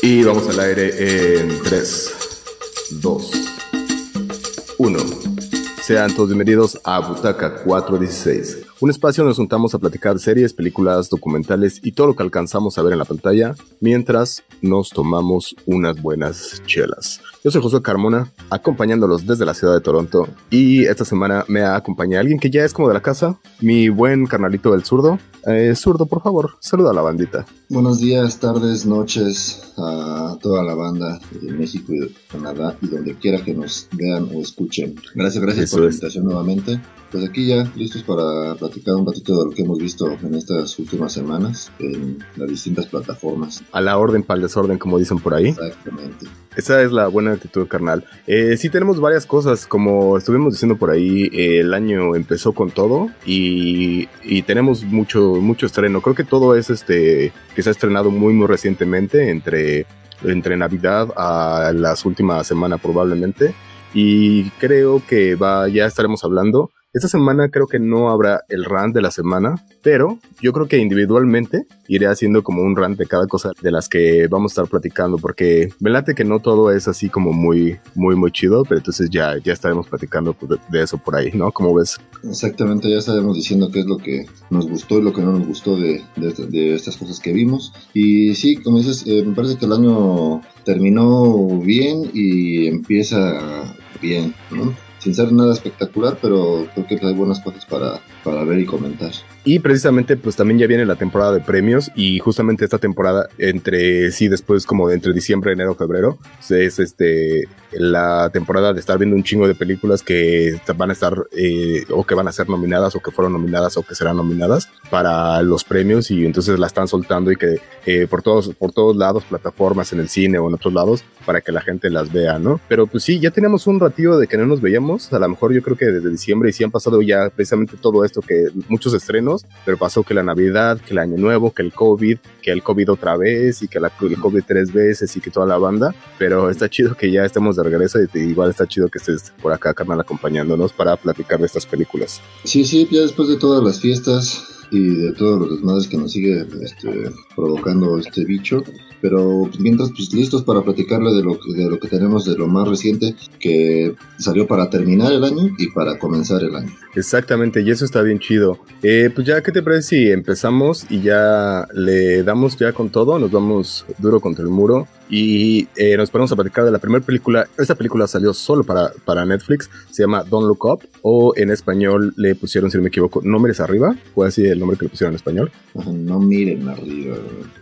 Y vamos al aire en 3, 2, 1. Sean todos bienvenidos a Butaca 416, un espacio donde nos juntamos a platicar series, películas, documentales y todo lo que alcanzamos a ver en la pantalla mientras nos tomamos unas buenas chelas. Yo soy José Carmona, acompañándolos desde la ciudad de Toronto y esta semana me acompaña alguien que ya es como de la casa, mi buen carnalito del zurdo. Eh, zurdo, por favor, saluda a la bandita. Buenos días, tardes, noches a toda la banda de México y de Canadá y donde quiera que nos vean o escuchen. Gracias, gracias por la invitación nuevamente. Pues aquí ya listos para platicar un ratito de lo que hemos visto en estas últimas semanas en las distintas plataformas. A la orden para el desorden, como dicen por ahí. Exactamente. Esa es la buena actitud, carnal. Eh, sí tenemos varias cosas, como estuvimos diciendo por ahí, el año empezó con todo y, y, tenemos mucho, mucho estreno. Creo que todo es este que se ha estrenado muy, muy recientemente, entre, entre Navidad a las últimas semanas probablemente. Y creo que va, ya estaremos hablando esta semana creo que no habrá el rant de la semana, pero yo creo que individualmente iré haciendo como un rant de cada cosa de las que vamos a estar platicando, porque me late que no todo es así como muy, muy, muy chido, pero entonces ya, ya estaremos platicando de, eso por ahí, ¿no? ¿Cómo ves? Exactamente, ya estaremos diciendo qué es lo que nos gustó y lo que no nos gustó de, de, estas cosas que vimos. Y sí, como dices, eh, me parece que el año terminó bien y empieza bien, ¿no? Sin ser nada espectacular, pero creo que hay buenas cosas para, para ver y comentar. Y precisamente pues también ya viene la temporada de premios y justamente esta temporada entre sí después como entre diciembre, enero, febrero es este la temporada de estar viendo un chingo de películas que van a estar eh, o que van a ser nominadas o que fueron nominadas o que serán nominadas para los premios y entonces la están soltando y que eh, por todos por todos lados plataformas en el cine o en otros lados para que la gente las vea, ¿no? Pero pues sí, ya teníamos un ratillo de que no nos veíamos, a lo mejor yo creo que desde diciembre y sí han pasado ya precisamente todo esto que muchos estrenos, pero pasó que la Navidad, que el Año Nuevo, que el COVID, que el COVID otra vez y que la, el COVID tres veces y que toda la banda, pero está chido que ya estemos de regreso y igual está chido que estés por acá, carnal, acompañándonos para platicar de estas películas. Sí, sí, ya después de todas las fiestas y de todos los desmadres que nos sigue este, provocando este bicho, pero mientras, pues listos para platicarle de lo, de lo que tenemos de lo más reciente que salió para terminar el año y para comenzar el año. Exactamente, y eso está bien chido. Eh, pues ya, ¿qué te parece si empezamos y ya le damos ya con todo? Nos vamos duro contra el muro y eh, nos ponemos a platicar de la primera película. Esta película salió solo para, para Netflix, se llama Don't Look Up, o en español le pusieron, si no me equivoco, No Mires Arriba, fue así el nombre que le pusieron en español. No miren arriba.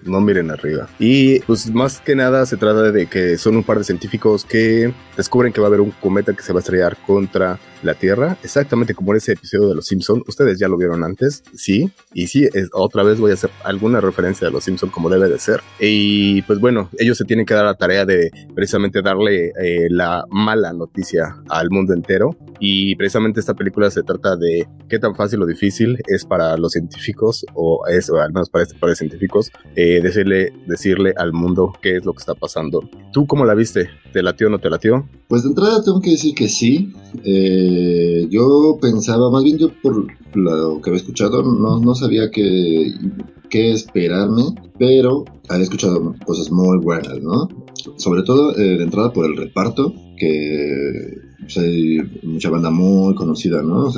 No miren arriba. Y pues más que nada se trata de que son un par de científicos que descubren que va a haber un cometa que se va a estrellar contra la Tierra, exactamente como en ese episodio de Los Simpson. Ustedes ya lo vieron antes, sí, y sí, otra vez voy a hacer alguna referencia a Los Simpson como debe de ser. Y pues bueno, ellos se tienen que dar la tarea de precisamente darle eh, la mala noticia al mundo entero. Y precisamente esta película se trata de qué tan fácil o difícil es para los científicos, o es, al menos para este par de científicos, eh, decirle, decirle al mundo qué es lo que está pasando. ¿Tú cómo la viste? ¿Te latió o no te latió? Pues de entrada tengo que decir que sí. Eh, yo pensaba, más bien yo por lo que había escuchado, no, no sabía qué, qué esperarme, pero había escuchado cosas muy buenas, ¿no? Sobre todo eh, de entrada por el reparto, que pues, hay mucha banda muy conocida, ¿no?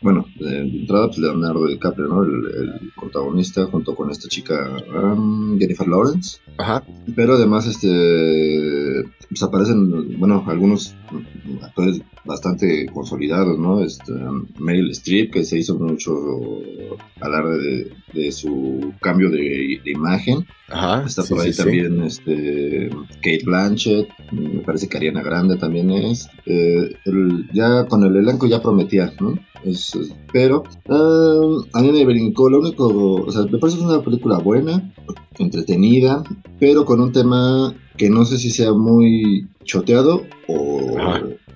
bueno, de entrada, pues Leonardo DiCaprio, ¿no? El, protagonista, junto con esta chica um, Jennifer Lawrence. Ajá. Pero además, este, pues aparecen, bueno, algunos actores bastante consolidados, ¿no? Este, Meryl Streep, que se hizo mucho alarde de, de su cambio de, imagen. Ajá, Está por ahí también este, Kate Blanchett, me parece que Ariana Grande también es. Eh, ya con el elenco ya prometía, ¿no? pero uh, a mí me brincó, lo único, o sea, me parece una película buena, entretenida, pero con un tema que no sé si sea muy choteado o,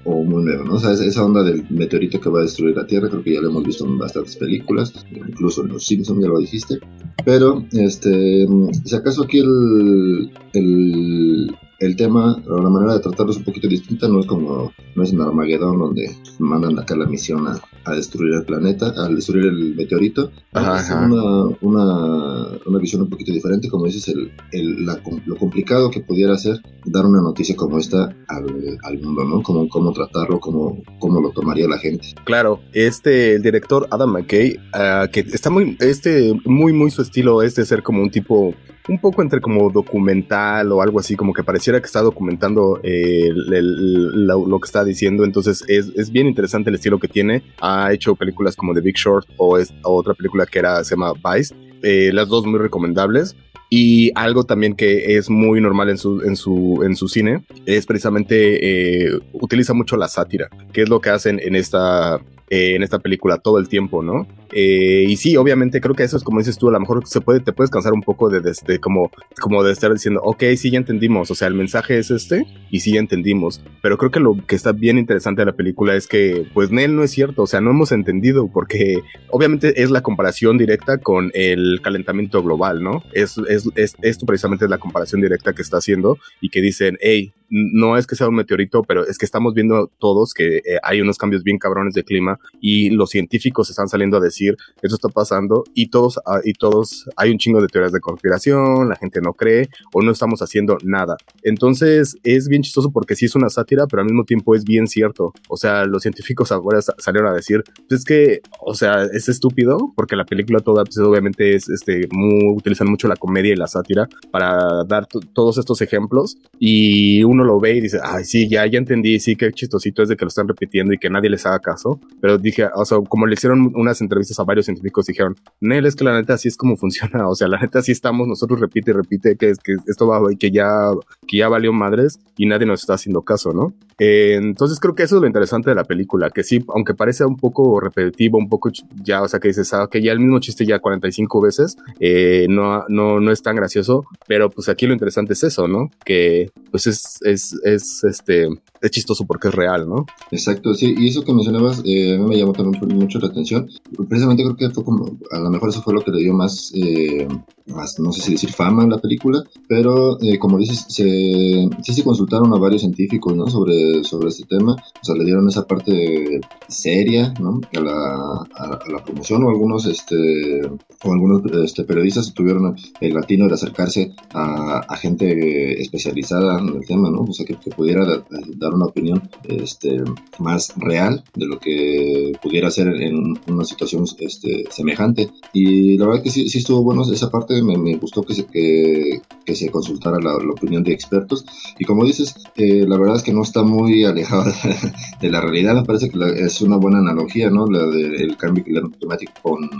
o muy nuevo, ¿no? O sea, esa onda del meteorito que va a destruir la Tierra, creo que ya lo hemos visto en bastantes películas, incluso en Los Simpsons, ya lo dijiste. Pero, este, si acaso aquí el, el el tema o la manera de tratarlo es un poquito distinta, no es como, no es en Armagedón donde mandan acá la misión a, destruir el planeta, a destruir el meteorito. es Una, una, una, visión un poquito diferente, como dices, el, el, lo complicado que pudiera ser dar una noticia como esta al, al mundo, ¿no? Cómo, cómo tratarlo, cómo, cómo lo tomaría la gente. Claro, este, el director Adam McKay, ah, que está muy, este, muy, muy su estilo es de ser como un tipo un poco entre como documental o algo así, como que pareciera que está documentando eh, lo, que está diciendo, entonces es, bien interesante el estilo que tiene. Ha hecho películas como The Big Short o, es, otra película que era, se llama Vice, eh, las dos muy recomendables. Y algo también que es muy normal en su, en su, en su cine es precisamente eh, utiliza mucho la sátira, que es lo que hacen en esta, en esta película todo el tiempo, ¿no? Eh, y sí, obviamente creo que eso es como dices tú, a lo mejor se puede, te puedes cansar un poco de, de, como, como de estar diciendo, ok, sí ya entendimos, o sea, el mensaje es este y sí ya entendimos, pero creo que lo que está bien interesante de la película es que, pues, Nel no es cierto, o sea, no hemos entendido porque obviamente es la comparación directa con el calentamiento global, ¿no? Es, es, es esto precisamente es la comparación directa que está haciendo y que dicen, hey, no es que sea un meteorito, pero es que estamos viendo todos que eh, hay unos cambios bien cabrones de clima y los científicos están saliendo a decir eso está pasando y todos, ah, y todos, hay un chingo de teorías de conspiración, la gente no cree o no estamos haciendo nada. Entonces es bien chistoso porque sí es una sátira, pero al mismo tiempo es bien cierto. O sea, los científicos ahora salieron a decir, pues es que, o sea, es estúpido porque la película toda, pues obviamente es, este, muy, utilizan mucho la comedia y la sátira para dar todos estos ejemplos y uno lo ve y dice, ay, sí, ya, ya entendí, sí, qué chistosito es de que lo están repitiendo y que nadie les haga caso. Pero dije, o sea, como le hicieron unas entrevistas a varios científicos dijeron, Nel, es que la neta así es como funciona, o sea, la neta así estamos, nosotros repite y repite que, que esto va que ya, que ya valió madres y nadie nos está haciendo caso, ¿no? Eh, entonces creo que eso es lo interesante de la película, que sí, aunque parece un poco repetitivo, un poco ya, o sea, que dices, ah, que ya el mismo chiste ya 45 veces, eh, no, no, no es tan gracioso, pero pues aquí lo interesante es eso, ¿no? Que pues es, es, es este, es chistoso porque es real, ¿no? Exacto, sí, y eso que mencionabas eh, me llamó también mucho la atención. Precisamente creo que fue como, a lo mejor eso fue lo que le dio más, eh, más no sé si decir fama a la película, pero eh, como dices, se, sí se consultaron a varios científicos, ¿no? Sobre, sobre este tema, o sea, le dieron esa parte seria, ¿no? A la, a, la promoción o algunos, este, o algunos este, periodistas tuvieron el latino de acercarse a, a, gente especializada en el tema, ¿no? O sea, que, que pudiera dar una opinión este, más real de lo que pudiera ser en una situación este, semejante. Y la verdad que sí, sí estuvo bueno esa parte, me, me gustó que se, que, que se consultara la, opinión de expertos. Y como dices, eh, la verdad es que no está muy alejada de, la realidad, me parece que es una buena analogía, ¿no? La del cambio climático con,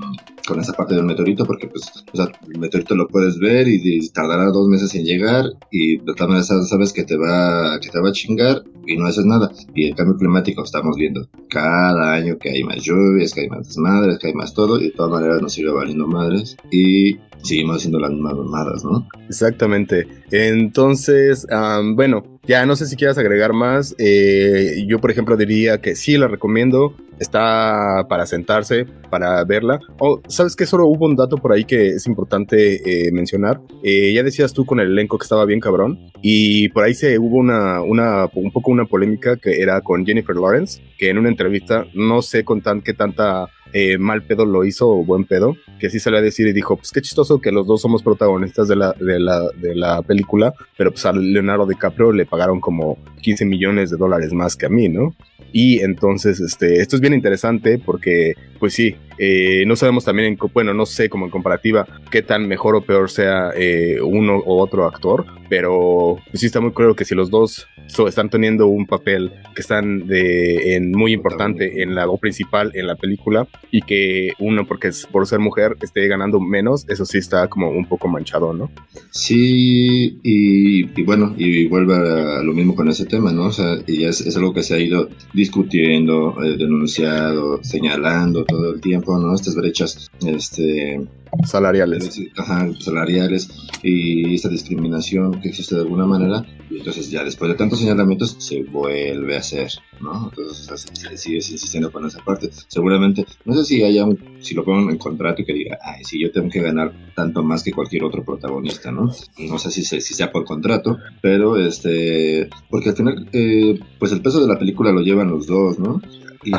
con esa parte del meteorito, porque pues, o sea, el meteorito lo puedes ver y, tardará dos meses en llegar y de todas maneras sabes que te va, que te va a chingar y no haces nada. Y el cambio climático estamos viendo cada año que hay más lluvias, que hay más desmadres, que hay más todo, y de todas maneras nos sigue valiendo madres y seguimos haciendo las mismas mamadas, ¿no? Exactamente. Entonces, bueno, ya no sé si quieras agregar más. Eh, yo, por ejemplo, diría que sí la recomiendo. Está para sentarse, para verla. O, ¿sabes qué? Solo hubo un dato por ahí que es importante eh, mencionar. Eh, ya decías tú con el elenco que estaba bien cabrón. Y por ahí se hubo una, una, un poco una polémica que era con Jennifer Lawrence, que en una entrevista, no sé con tan, qué tanta eh, mal pedo lo hizo o buen pedo, que sí salió a decir y dijo, pues qué chistoso que los dos somos protagonistas de la, de la, de la película, pero pues a Leonardo DiCaprio le pagaron como 15 millones de dólares más que a mí, ¿no? Y entonces, este, esto es bien interesante porque, pues sí, eh, no sabemos también, en, bueno, no sé como en comparativa qué tan mejor o peor sea eh, uno o otro actor, pero sí está muy claro que si los dos están teniendo un papel que están de, en, muy importante en la o principal en la película y que uno, porque es por ser mujer, esté ganando menos, eso sí está como un poco manchado, ¿no? Sí, y, bueno, y vuelve a lo mismo con ese tema, ¿no? O sea, y es, es algo que se ha ido discutiendo, eh, denunciado, señalando todo el tiempo, ¿no? Estas brechas este, salariales. Ajá, salariales y esta discriminación que existe de alguna manera. Y entonces ya después de tantos señalamientos se vuelve a hacer, ¿no? Entonces se sigue insistiendo con esa parte. Seguramente, no sé si haya un, si lo pongan en contrato y que diga, ay, si yo tengo que ganar tanto más que cualquier otro protagonista, ¿no? No sé si, si sea por contrato, pero este, porque al final, eh, pues el peso de la película lo llevan los dos, ¿no? Y,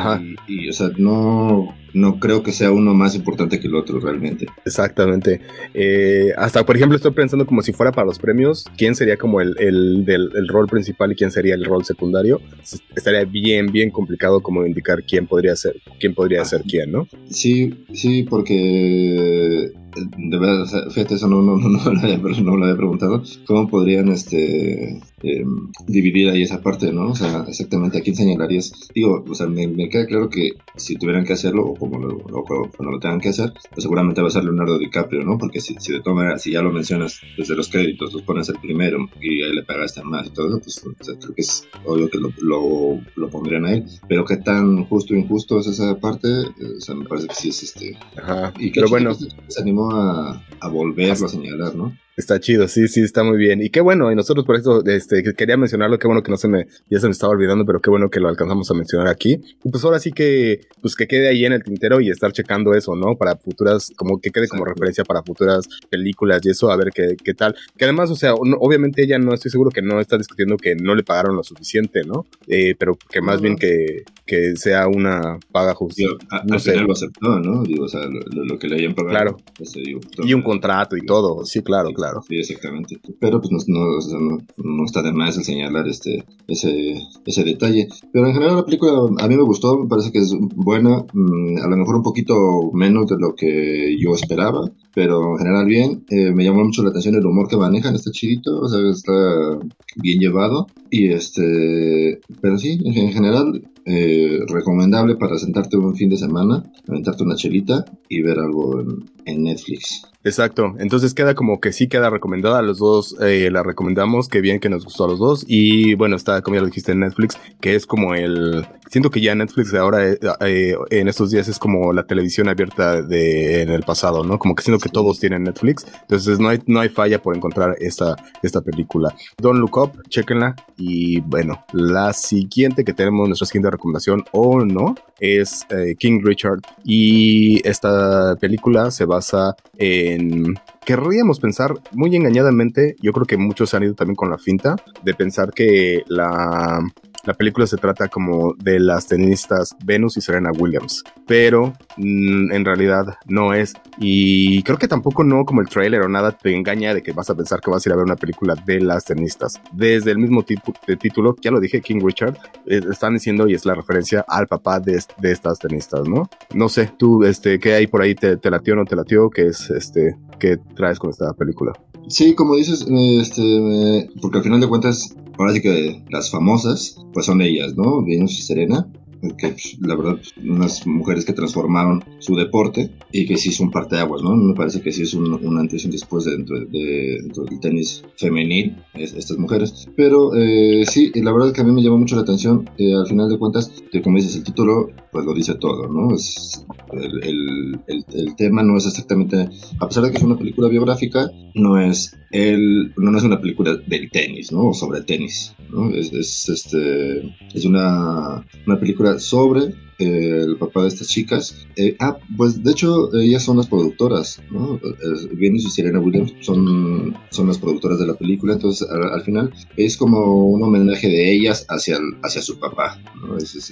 y, o sea, no, no creo que sea uno más importante que el otro realmente. Exactamente. Eh, hasta, por ejemplo, estoy pensando como si fuera para los premios, ¿quién sería como el, el, del, el rol principal y quién sería el rol secundario? Estaría bien, bien complicado como indicar quién podría ser, quién podría ser quién, ¿no? Sí, sí, porque de verdad, fíjate, eso no, no, no, no, lo había, no, lo había, preguntado. ¿Cómo podrían este, eh, dividir ahí esa parte, no? O sea, exactamente a quién señalarías. Digo, o sea, me, me queda claro que si tuvieran que hacerlo, como lo, o cuando lo tengan que hacer, pues seguramente va a ser Leonardo DiCaprio, ¿no? Porque si, si de todas maneras, si ya lo mencionas desde los créditos, los pones el primero y ahí le pagaste más y todo eso, pues o creo que es obvio que lo, lo, lo, pondrían a él. Pero qué tan justo o injusto es esa parte, o sea, me parece que sí es este. Ajá. Y pero bueno. Se animó a, a volverlo a señalar, ¿no? Está chido, sí, sí, está muy bien. Y qué bueno, y nosotros por eso este, quería mencionarlo, qué bueno que no se me, ya se me estaba olvidando, pero qué bueno que lo alcanzamos a mencionar aquí. Y pues ahora sí que, pues que quede ahí en el tintero y estar checando eso, ¿no? Para futuras, como que quede como referencia para futuras películas y eso, a ver qué, qué tal. Que además, o sea, obviamente ella no estoy seguro que no está discutiendo que no le pagaron lo suficiente, ¿no? Eh, pero que más bien que, que sea una paga justa. no sé. lo aceptó, ¿no? Digo, o sea, lo, que le hayan pagado. Claro. Pues, y un contrato y todo, sí, claro, claro. Sí, exactamente. Pero pues no, no, no, está de más el señalar este, ese, ese detalle. Pero en general la película a mí me gustó, me parece que es buena, mm, a lo mejor un poquito menos de lo que yo esperaba, pero en general bien. Eh, me llamó mucho la atención el humor que manejan, está chidito, o sea, está bien llevado. Y este, pero sí, en general eh, recomendable para sentarte un fin de semana, aventarte una chelita y ver algo en, Netflix. Exacto, entonces queda como que sí queda recomendada, a los dos eh, la recomendamos, que bien que nos gustó a los dos y bueno, está como ya lo dijiste en Netflix, que es como el, siento que ya Netflix ahora eh, en estos días es como la televisión abierta de en el pasado, ¿no? Como que siento que todos tienen Netflix, entonces no hay, no hay falla por encontrar esta, esta película. Don't Look Up, chequenla y bueno, la siguiente que tenemos, nuestra siguiente recomendación o no, es eh, King Richard. Y esta película se basa en querríamos pensar muy engañadamente, yo creo que muchos han ido también con la finta de pensar que la la película se trata como de las tenistas Venus y Serena Williams, pero mm, en realidad no es. Y creo que tampoco no como el trailer o nada te engaña de que vas a pensar que vas a ir a ver una película de las tenistas. Desde el mismo de título, ya lo dije, King Richard, eh, están diciendo y es la referencia al papá de, de, estas tenistas, ¿no? No sé, tú, este, ¿qué hay por ahí? ¿Te, te latió o no te latió? ¿Qué es, este, qué traes con esta película? Sí, como dices, este, porque al final de cuentas, ahora sí que las famosas, pues son ellas, ¿no? Venus y Serena que pues, la verdad, unas mujeres que transformaron su deporte y que sí es un parteaguas, ¿no? Me parece que sí es un, un antes y un después dentro, de, dentro del tenis femenil, estas mujeres. Pero eh, sí, la verdad es que a mí me llamó mucho la atención, eh, al final de cuentas, que como dices, el título, pues lo dice todo, ¿no? Es, el, el, el, el, tema no es exactamente, a pesar de que es una película biográfica, no es, el, no es una película del tenis, ¿no? O sobre el tenis, ¿no? Es, es, este, es una, una película sobre el papá de estas chicas. Eh, ah, pues de hecho ellas son las productoras, ¿no? Venus y Serena Williams son, son las productoras de la película, entonces al, final es como un homenaje de ellas hacia, hacia su papá,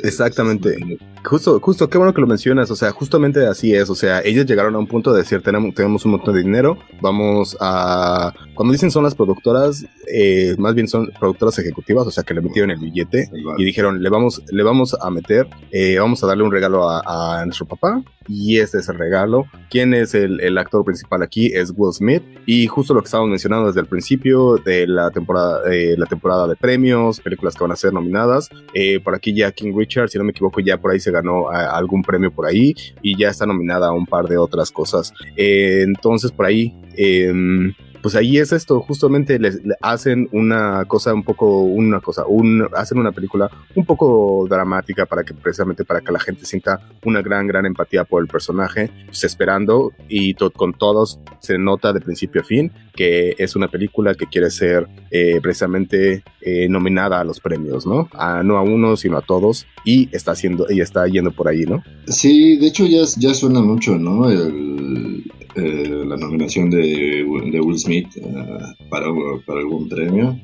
Exactamente. justo, justo, qué bueno que lo mencionas, o sea, justamente así es, o sea, ellas llegaron a un punto de decir, tenemos, tenemos un montón de dinero, vamos a... Cuando dicen son las productoras, eh, más bien son productoras ejecutivas, o sea, que le metieron el billete y dijeron, le vamos, le vamos a meter, eh, vamos a darle un regalo a, nuestro papá y este es el regalo. ¿Quién es el, actor principal aquí? Es Will Smith y justo lo que estábamos mencionando desde el principio de la temporada, la temporada de premios, películas que van a ser nominadas. Eh, por aquí ya King Richard, si no me equivoco, ya por ahí se ganó eh, algún premio por ahí y ya está nominada a un par de otras cosas. Eh, entonces por ahí em, pues ahí es esto, justamente les, hacen una cosa un poco, una cosa, un, hacen una película un poco dramática para que precisamente para que la gente sienta una gran, gran empatía por el personaje, pues esperando y con todos se nota de principio a fin que es una película que quiere ser eh, precisamente eh, nominada a los premios, ¿no? A, no a uno, sino a todos y está haciendo, y está yendo por ahí, ¿no? Sí, de hecho ya, ya suena mucho, ¿no? El, eh, la nominación de, de Will Smith para, para, algún premio,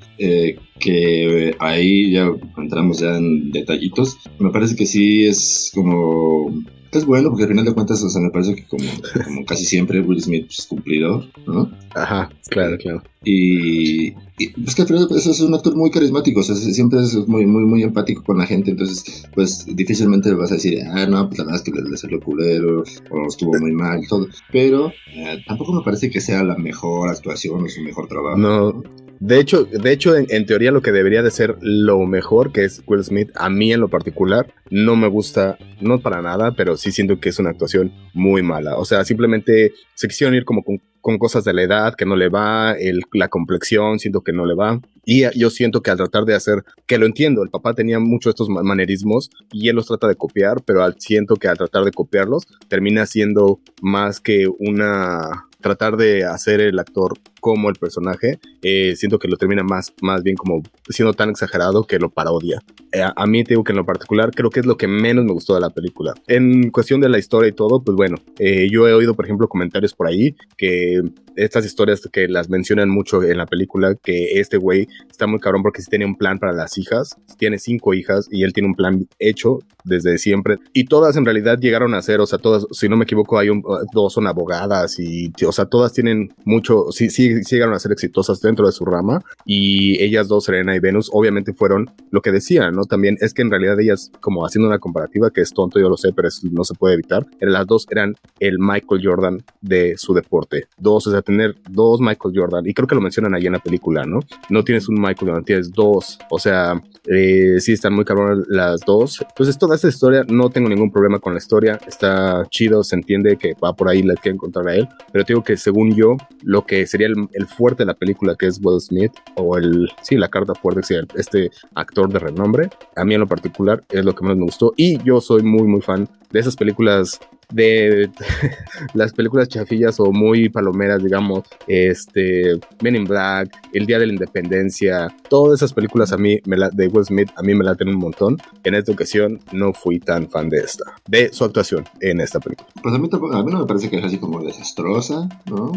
que ahí ya entramos ya en detallitos. Me parece que sí es como es bueno porque al final de cuentas, o sea, me parece que como, como casi siempre Will Smith es cumplidor, ¿no? Ajá, claro, claro. Y, y es que al final pues, es un actor muy carismático, o sea, siempre es muy, muy, muy empático con la gente, entonces, pues difícilmente vas a decir, ah, no, pues la verdad es que le, le salió culero, o estuvo muy mal, todo. Pero eh, tampoco me parece que sea la mejor actuación o su mejor trabajo. No. De hecho, de hecho en, teoría lo que debería de ser lo mejor, que es Will Smith, a mí en lo particular, no me gusta, no para nada, pero sí siento que es una actuación muy mala. O sea, simplemente se quisieron ir como con, cosas de la edad que no le va, el, la complexión, siento que no le va. Y yo siento que al tratar de hacer, que lo entiendo, el papá tenía muchos estos manerismos y él los trata de copiar, pero al, siento que al tratar de copiarlos termina siendo más que una tratar de hacer el actor como el personaje, eh, siento que lo termina más, más bien como siendo tan exagerado que lo parodia. Eh, a, mí te digo que en lo particular creo que es lo que menos me gustó de la película. En cuestión de la historia y todo, pues bueno, eh, yo he oído por ejemplo comentarios por ahí que estas historias que las mencionan mucho en la película, que este güey está muy cabrón porque sí tiene un plan para las hijas, tiene cinco hijas y él tiene un plan hecho desde siempre y todas en realidad llegaron a ser, o sea, todas, si no me equivoco, hay un, dos son abogadas y, o sea, todas tienen mucho, sí, sí, llegaron a ser exitosas dentro de su rama y ellas dos, Serena y Venus, obviamente fueron lo que decían, ¿no? También es que en realidad ellas, como haciendo una comparativa, que es tonto, yo lo sé, pero no se puede evitar, las dos eran el Michael Jordan de su deporte. Dos, o sea, tener dos Michael Jordan, y creo que lo mencionan ahí en la película, ¿no? No tienes un Michael Jordan, tienes dos, o sea, eh, sí están muy cabrón las dos. Entonces, toda esta historia, no tengo ningún problema con la historia, está chido, se entiende que va por ahí, la que encontrar a él, pero digo que según yo, lo que sería el, el fuerte de la película, que es Will Smith, o el, sí, la carta fuerte, este actor de renombre, a mí en lo particular es lo que más me gustó. Y yo soy muy, muy fan de esas películas de las películas chafillas o muy palomeras, digamos, este, Men in Black, El Día de la Independencia, todas esas películas a mí, me la, de Will Smith, a mí me laten un montón. En esta ocasión no fui tan fan de esta, de su actuación en esta película. Pues a mí, a mí no me parece que es así como desastrosa, ¿no?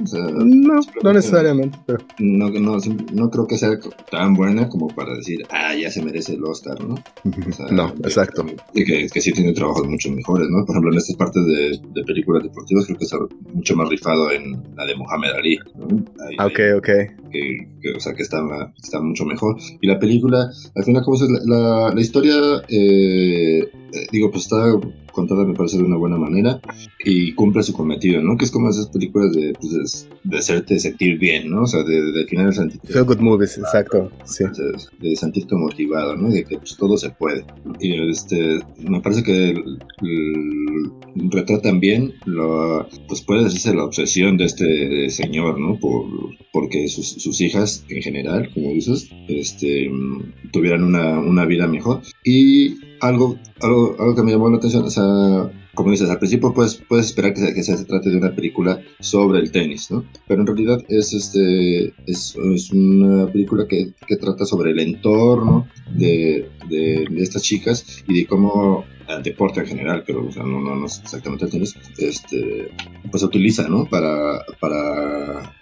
no, no necesariamente, pero... No, no, no creo que sea tan buena como para decir, ah, ya se merece el Oscar, ¿no? no, exacto. Y que, que sí tiene trabajos mucho mejores, ¿no? Por ejemplo, en estas partes de de, películas deportivas, creo que está mucho más rifado en la de Mohamed Ali. Ah, ok, ok. Que, o sea, que está, está mucho mejor. Y la película, al final, como es la, la, historia, eh, eh, digo, pues está contada, me parece, de una buena manera y cumple su cometido, ¿no? Que es como esas películas de, pues, de, hacerte sentir bien, ¿no? O sea, de, de, al final sentirte... Feel good movies, exacto, sí. De, sentirte motivado, ¿no? De que pues, todo se puede. Y este, me parece que retratan bien, lo, pues puede decirse la obsesión de este señor, ¿no? Por, porque sus, sus hijas, en general, como dices, este, tuvieran una, una vida mejor. Y algo, algo, algo que me llamó la atención, o sea, como dices, al principio puedes, puedes esperar que se, que se trate de una película sobre el tenis, ¿no? Pero en realidad es, este, es, es una película que, trata sobre el entorno de, estas chicas y de cómo el deporte en general, pero no, no exactamente el tenis, este, pues se utiliza, ¿no? Para,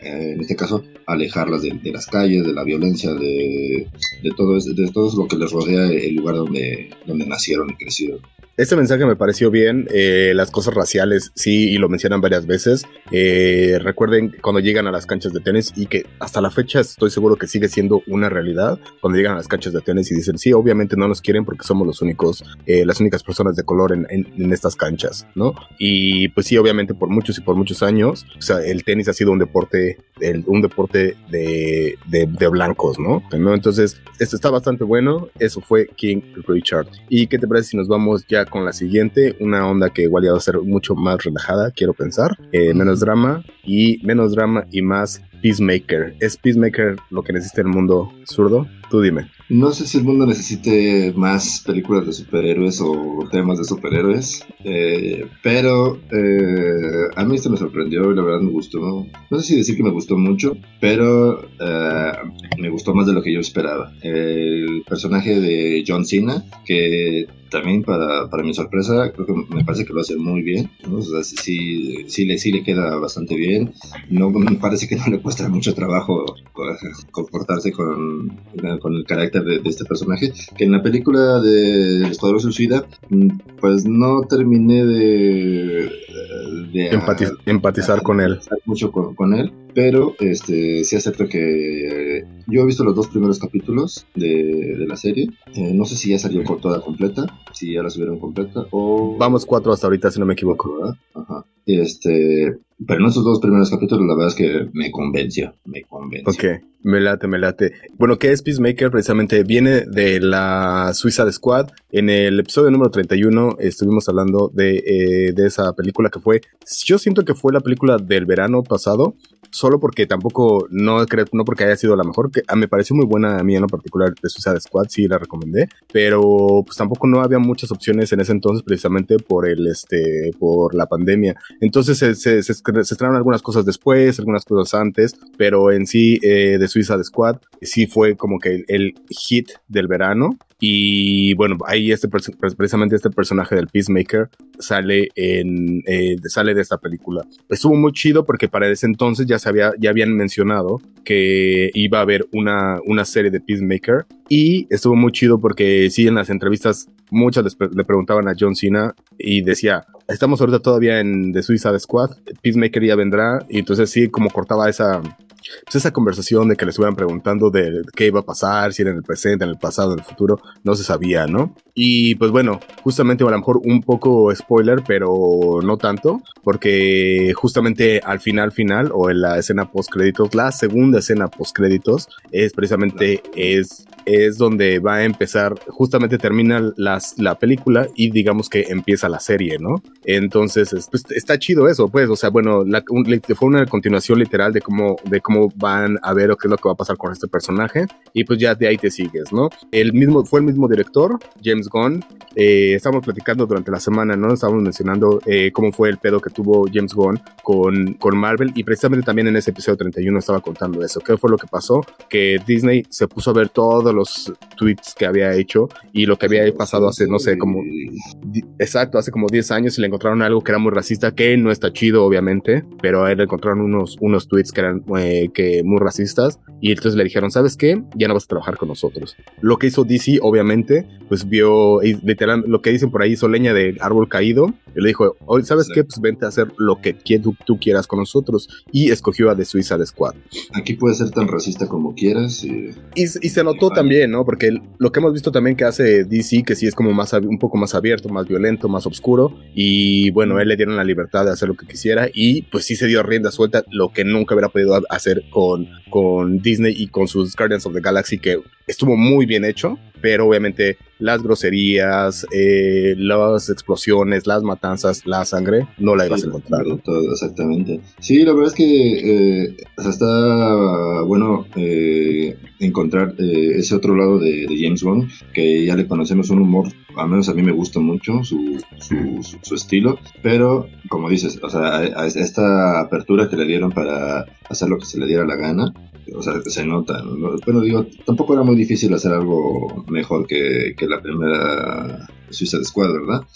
eh, en este caso, alejarlas de, las calles, de la violencia, de, de, todo, de todo lo que les rodea el lugar donde nacieron y crecieron. Este mensaje me pareció bien. Eh, las cosas raciales, sí, y lo mencionan varias veces. Eh, recuerden cuando llegan a las canchas de tenis y que hasta la fecha estoy seguro que sigue siendo una realidad. Cuando llegan a las canchas de tenis y dicen, sí, obviamente no nos quieren porque somos los únicos, eh, las únicas personas de color en, en, estas canchas, ¿no? Y pues sí, obviamente por muchos y por muchos años, o sea, el tenis ha sido un deporte, el, un deporte de, de, de, blancos, ¿no? ¿no? Entonces, esto está bastante bueno. Eso fue King Richard. ¿Y qué te parece si nos vamos ya con la siguiente, una onda que igual ya va a ser mucho más relajada, quiero pensar, eh, menos drama y menos drama y más Peacemaker. ¿Es Peacemaker lo que necesita el mundo zurdo? Tú dime. No sé si el mundo necesite más películas de superhéroes o temas de superhéroes, eh, pero eh, a mí esto me sorprendió y la verdad me gustó. No sé si decir que me gustó mucho, pero eh, me gustó más de lo que yo esperaba. El personaje de John Cena, que también para, para mi sorpresa, creo que me parece que lo hace muy bien. O sea, sí, sí, le, sí le queda bastante bien. No me parece que no le cuesta mucho trabajo comportarse con, con el carácter de, este personaje. Que en la película de Escuadrón Suicida, mm, pues no terminé de, de empatizar con él. Mucho con, con él pero este sí acepto que yo he visto los dos primeros capítulos de, de la serie. Eh, no sé si ya salió toda completa, si ya la subieron completa o... Vamos cuatro hasta ahorita, si no me equivoco. ¿verdad? Ajá. Este, pero en esos dos primeros capítulos la verdad es que me convenció, me convenció. Ok, me late, me late. Bueno, ¿qué es Peacemaker? Precisamente viene de la Suiza Squad. En el episodio número 31 estuvimos hablando de, eh, de esa película que fue, yo siento que fue la película del verano pasado, solo porque tampoco, no creo, no porque haya sido la mejor, que me pareció muy buena a mí en lo particular de Suicide Squad, sí la recomendé, pero pues tampoco no había muchas opciones en ese entonces precisamente por el, este, por la pandemia. Entonces se, se, se, algunas cosas después, algunas cosas antes, pero en sí eh, de Suicide Squad sí fue como que el hit del verano y bueno, ahí este, precisamente este personaje del Peacemaker sale en, eh, sale de esta película. Estuvo muy chido porque para ese entonces ya se había, ya habían mencionado que iba a haber una, una serie de Peacemaker y estuvo muy chido porque sí en las entrevistas muchas le preguntaban a John Cena y decía, estamos ahorita todavía en The Suicide Squad, Peacemaker ya vendrá y entonces sí como cortaba esa pues esa conversación de que le estuvieran preguntando de qué iba a pasar, si era en el presente, en el pasado, en el futuro, no se sabía, ¿no? Y pues bueno, justamente a lo mejor un poco spoiler, pero no tanto, porque justamente al final, final, o en la escena post créditos, la segunda escena post créditos, es precisamente, es, es donde va a empezar, justamente termina las, la película y digamos que empieza la serie, ¿no? Entonces, pues, está chido eso, pues, o sea, bueno, fue una continuación literal de cómo, de cómo van a ver o qué es lo que va a pasar con este personaje y pues ya de ahí te sigues, ¿no? El mismo, fue el mismo director, James Gunn, eh, estábamos platicando durante la semana, ¿no? Estábamos mencionando eh, cómo fue el pedo que tuvo James Gunn con, con Marvel y precisamente también en ese episodio 31 estaba contando eso, qué fue lo que pasó, que Disney se puso a ver todos los tweets que había hecho y lo que había pasado hace, no sé, como, exacto, hace como 10 años y le encontraron algo que era muy racista, que no está chido, obviamente, pero a él le encontraron unos, unos tweets que eran eh, que muy racistas y entonces le dijeron, ¿sabes qué? Ya no vas a trabajar con nosotros. Lo que hizo DC, obviamente, pues vio, literal, lo que dicen por ahí, hizo leña de árbol caído, y le dijo, ¿sabes qué? Pues vente a hacer lo que tú, quieras con nosotros, y escogió a The Suicide Squad. Aquí puede ser tan racista como quieras. Y, y, se notó también, ¿no? Porque lo que hemos visto también que hace DC, que sí es como más, un poco más abierto, más violento, más oscuro, y bueno, él le dieron la libertad de hacer lo que quisiera, y pues sí se dio rienda suelta, lo que nunca hubiera podido hacer con, con Disney y con sus Guardians of the Galaxy, que estuvo muy bien hecho, pero obviamente las groserías, eh, las explosiones, las matanzas, la sangre, no la ibas a encontrar. Todo, exactamente. Sí, la verdad es que eh, está bueno eh, encontrar ese otro lado de, James Bond, que ya le conocemos un humor, al menos a mí me gusta mucho su, su, su, estilo, pero como dices, o sea, a esta apertura que le dieron para hacer lo que se le diera la gana, o sea, se nota. Bueno, digo, tampoco era muy difícil hacer algo mejor que, que la primera Suicide Squad, ¿verdad?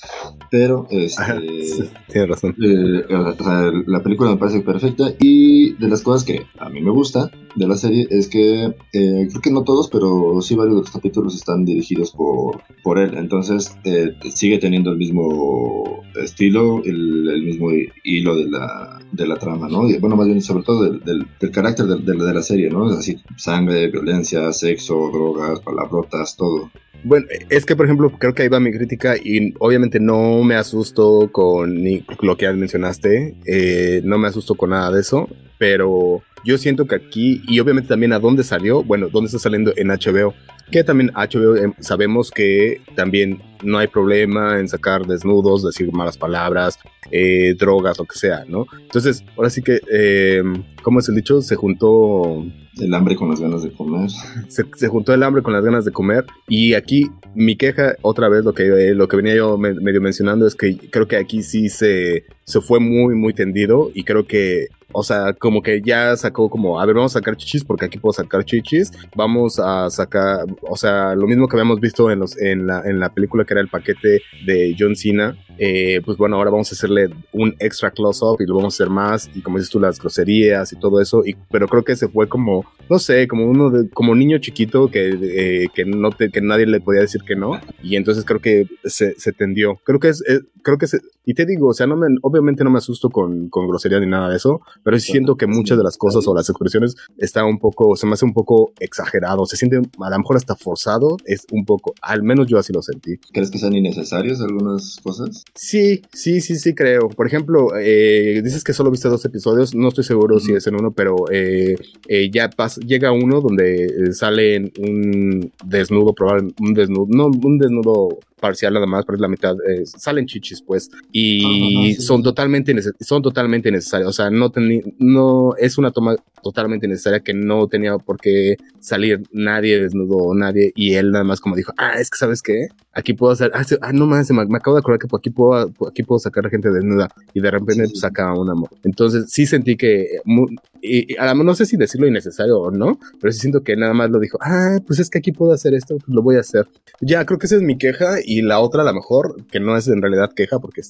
Pero, este, tiene razón. Eh, sea, la película me parece perfecta y de las cosas que a mí me gusta de la serie es que eh, creo que no todos, pero sí varios de los capítulos están dirigidos por, por él. Entonces, eh, sigue teniendo el mismo estilo, el, el mismo hilo de la, de la trama, ¿no? Y, bueno, más bien, sobre todo del, del, carácter de, de, la serie, ¿no? Es así, sangre, violencia, sexo, drogas, palabrotas, todo. Bueno, es que por ejemplo, creo que ahí va mi crítica y obviamente no me asusto con ni lo que mencionaste, eh, no me asusto con nada de eso, pero yo siento que aquí, y obviamente también a dónde salió, bueno, dónde está saliendo en HBO, que también HBO em, sabemos que también no hay problema en sacar desnudos, decir malas palabras, eh, drogas, lo que sea, ¿no? Entonces, ahora sí que, eh, ¿cómo es el dicho? Se juntó... El hambre con las ganas de comer. Se, juntó el hambre con las ganas de comer. Y aquí mi queja, otra vez, lo que, eh, lo que venía yo medio mencionando, es que creo que aquí sí se, se fue muy, muy tendido. Y creo que o sea, como que ya sacó como, a ver, vamos a sacar chichis porque aquí puedo sacar chichis. Vamos a sacar, o sea, lo mismo que habíamos visto en, los, en, la, en la película que era el paquete de John Cena. Eh, pues bueno, ahora vamos a hacerle un extra close-up y lo vamos a hacer más. Y como dices tú, las groserías y todo eso. Y, pero creo que se fue como, no sé, como uno de, como niño chiquito que, eh, que, no te, que nadie le podía decir que no. Y entonces creo que se, se tendió. Creo que es, creo que se, y te digo, o sea, no me, obviamente no me asusto con, con grosería ni nada de eso pero siento que muchas de las cosas o las expresiones están un poco, se me hace un poco exagerado, se siente a lo mejor hasta forzado, es un poco, al menos yo así lo sentí. ¿Crees que sean innecesarias algunas cosas? Sí, sí, sí, sí creo. Por ejemplo, eh, dices que solo viste dos episodios, no estoy seguro si es en uno, pero eh, eh, ya llega uno donde sale un desnudo, probablemente, un desnudo, no, un desnudo parcial nada más, pero es la mitad, salen chichis pues, y son, totalmente son totalmente necesarios, o sea, no, no es una toma totalmente necesaria que no tenía por qué salir nadie desnudo nadie y él nada más como dijo, ah, es que sabes qué, aquí puedo hacer, ah, ah no más, me, acabo de acordar que aquí puedo, aquí puedo sacar gente desnuda y de repente pues, saca un amor. Entonces sí sentí que, y, no sé si decirlo innecesario o no, pero sí siento que nada más lo dijo, ah, pues es que aquí puedo hacer esto, pues lo voy a hacer. Ya, creo que esa es mi queja y la otra a lo mejor, que no es en realidad queja porque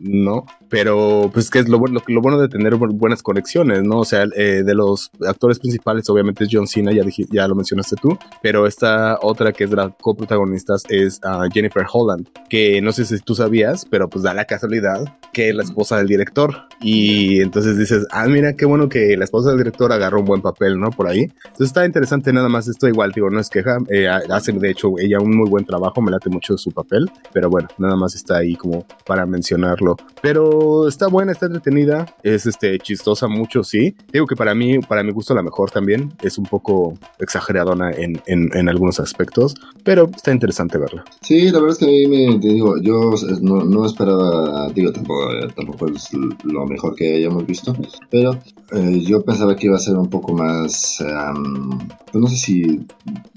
no, pero pues que es lo, bueno lo bueno de tener buenas conexiones, ¿no? O sea, eh, de los actores principales obviamente es John Cena, ya, ya lo mencionaste tú, pero esta otra que es de las coprotagonistas es uh, Jennifer Holland, que no sé si tú sabías, pero pues da la casualidad que es la esposa del director. Y entonces dices, ah, mira, qué bueno que la esposa del director agarró un buen papel, ¿no? Por ahí. Entonces está interesante nada más esto igual, digo, no es queja, eh, hace de hecho ella un muy buen trabajo, me late mucho su papel, pero bueno, nada más está ahí como para mencionarlo. Pero está buena, está entretenida, es este chistosa mucho, sí. Digo que para mí, para mi gusto la mejor también, es un poco exageradona en, en, en algunos aspectos, pero está interesante verla. Sí, la verdad es que a mí me, te digo, yo no, no esperaba, digo, tampoco, tampoco es lo mejor que hayamos visto, pero eh, yo pensaba que iba a ser un poco más, pues no sé si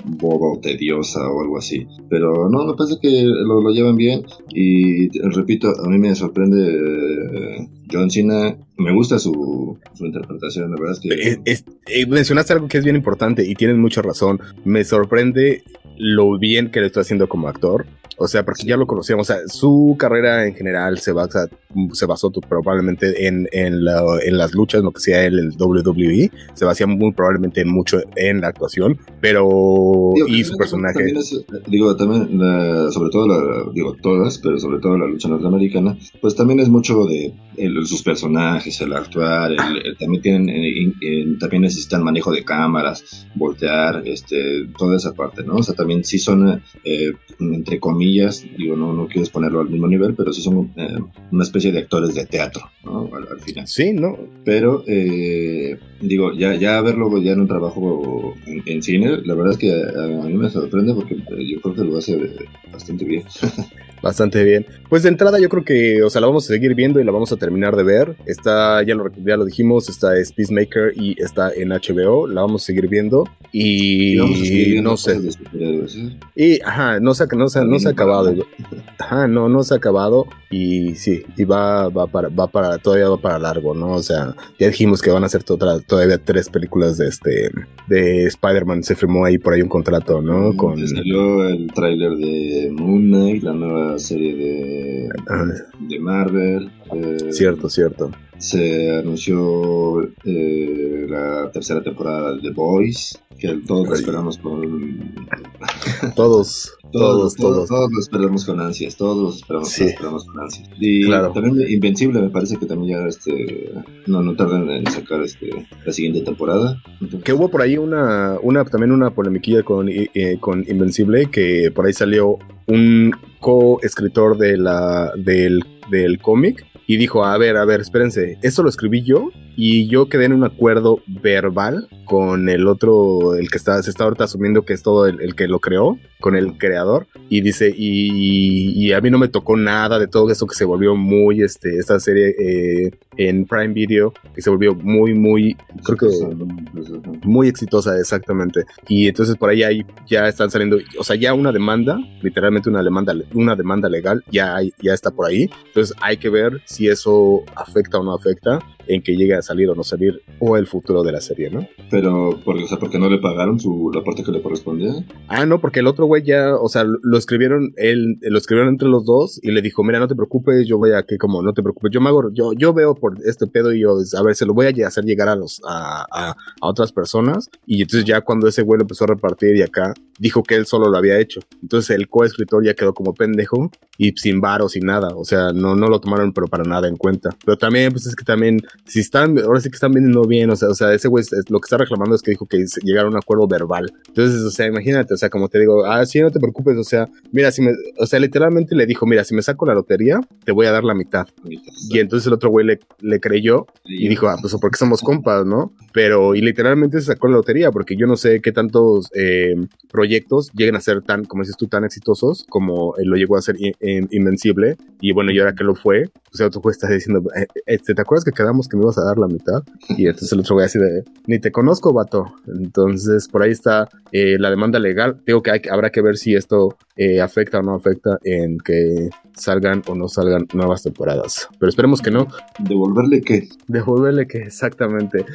boba o tediosa o algo así, pero no, me parece que lo, lo llevan bien y repito, a mí me sorprende eh, John Cena, me gusta su, su interpretación, la verdad es que... Eh, mencionaste algo que es bien importante y tienes mucha razón, me sorprende lo bien que le estoy haciendo como actor. O sea, porque ya lo conocíamos. O sea, su carrera en general se basa, se basó probablemente en, en, las luchas, lo que sea él, el WWE. Se basía muy probablemente mucho en la actuación, pero. y su personaje. digo, también, sobre todo, la, digo, todas, pero sobre todo la lucha norteamericana, pues también es mucho de sus personajes, el actuar, también tienen, eh, también necesitan manejo de cámaras, voltear, este, toda esa parte, ¿no? O sea, también sí son, eh, entre comillas, digo, no, no quiero ponerlo al mismo nivel, pero sí son eh, una especie de actores de teatro, ¿no? Al, final. Sí, ¿no? Pero, eh, digo, ya, ya verlo ya en un trabajo en, cine, la verdad es que a, mí me sorprende porque yo creo que lo hace bastante bien. bastante bien. Pues de entrada yo creo que, o sea, la vamos a seguir viendo y la vamos a terminar de ver. Está, ya lo, ya lo dijimos, está es Peacemaker y está en HBO, la vamos a seguir viendo y, y no sé. Y, ajá, no se, no no se ha acabado. Ajá, no, no se ha acabado. Y sí, y va, va para, va para, todavía va para largo, ¿no? O sea, ya dijimos que van a ser todavía tres películas de este, de Spider-Man. Se firmó ahí por ahí un contrato, ¿no? Con... Salió el tráiler de Moon Knight, la nueva serie de, de Marvel. Eh, cierto, cierto se anunció eh, la tercera temporada de The Boys, que todos esperamos con... todos, todos, todos, todos. lo esperamos con ansias, todos esperamos, esperamos con ansias. Y también Invencible me parece que también ya este, no, no tardan en sacar este, la siguiente temporada. Que hubo por ahí una, una también una polemiquilla con, eh, con Invencible, que por ahí salió un co-escritor de la, del del cómic y dijo, a ver, a ver, espérense, esto lo escribí yo y yo quedé en un acuerdo verbal con el otro, el que está, se está ahorita asumiendo que es todo el, que lo creó, con el creador, y dice, y, a mí no me tocó nada de todo eso que se volvió muy, este, esta serie eh, en Prime Video, que se volvió muy, muy, creo que muy exitosa, exactamente. Y entonces por ahí, ahí ya están saliendo, o sea, ya una demanda, literalmente una demanda, una demanda legal, ya, hay, ya está por ahí. Entonces hay que ver si eso afecta o no afecta en que llegue a salir o no salir o el futuro de la serie, ¿no? Pero, por, o sea, porque no le pagaron su, la parte que le correspondía. Ah, no, porque el otro güey ya, o sea, lo escribieron, él, lo escribieron entre los dos y le dijo, mira, no te preocupes, yo voy a que como, no te preocupes, yo me hago, yo, yo veo por este pedo y yo, a ver, se lo voy a hacer llegar a los, a, a, otras personas. Y entonces ya cuando ese güey lo empezó a repartir y acá, dijo que él solo lo había hecho. Entonces el coescritor ya quedó como pendejo y sin varo, sin nada. O sea, no, no lo tomaron, pero para nada en cuenta. Pero también, pues es que también si están, ahora sí que están vendiendo bien, o sea, o sea ese güey lo que está reclamando es que dijo que llegaron a un acuerdo verbal. Entonces, o sea, imagínate, o sea, como te digo, ah, sí, no te preocupes, o sea, mira, si me, o sea, literalmente le dijo, mira, si me saco la lotería, te voy a dar la mitad. Y entonces el otro güey le, le creyó y dijo, ah, pues porque somos compas, ¿no? Pero, y literalmente se sacó la lotería, porque yo no sé qué tantos eh, proyectos lleguen a ser tan, como dices tú, tan exitosos como él lo llegó a ser invencible. Y bueno, y ahora que lo fue, pues el otro güey está diciendo, eh, este, ¿te acuerdas que quedamos que me ibas a dar la mitad? Y entonces el otro güey así de, ni te conozco, vato. Entonces, por ahí está eh, la demanda legal. Digo que hay, habrá que ver si esto eh, afecta o no afecta en que salgan o no salgan nuevas temporadas. Pero esperemos que no. ¿Devolverle qué? Devolverle qué, exactamente.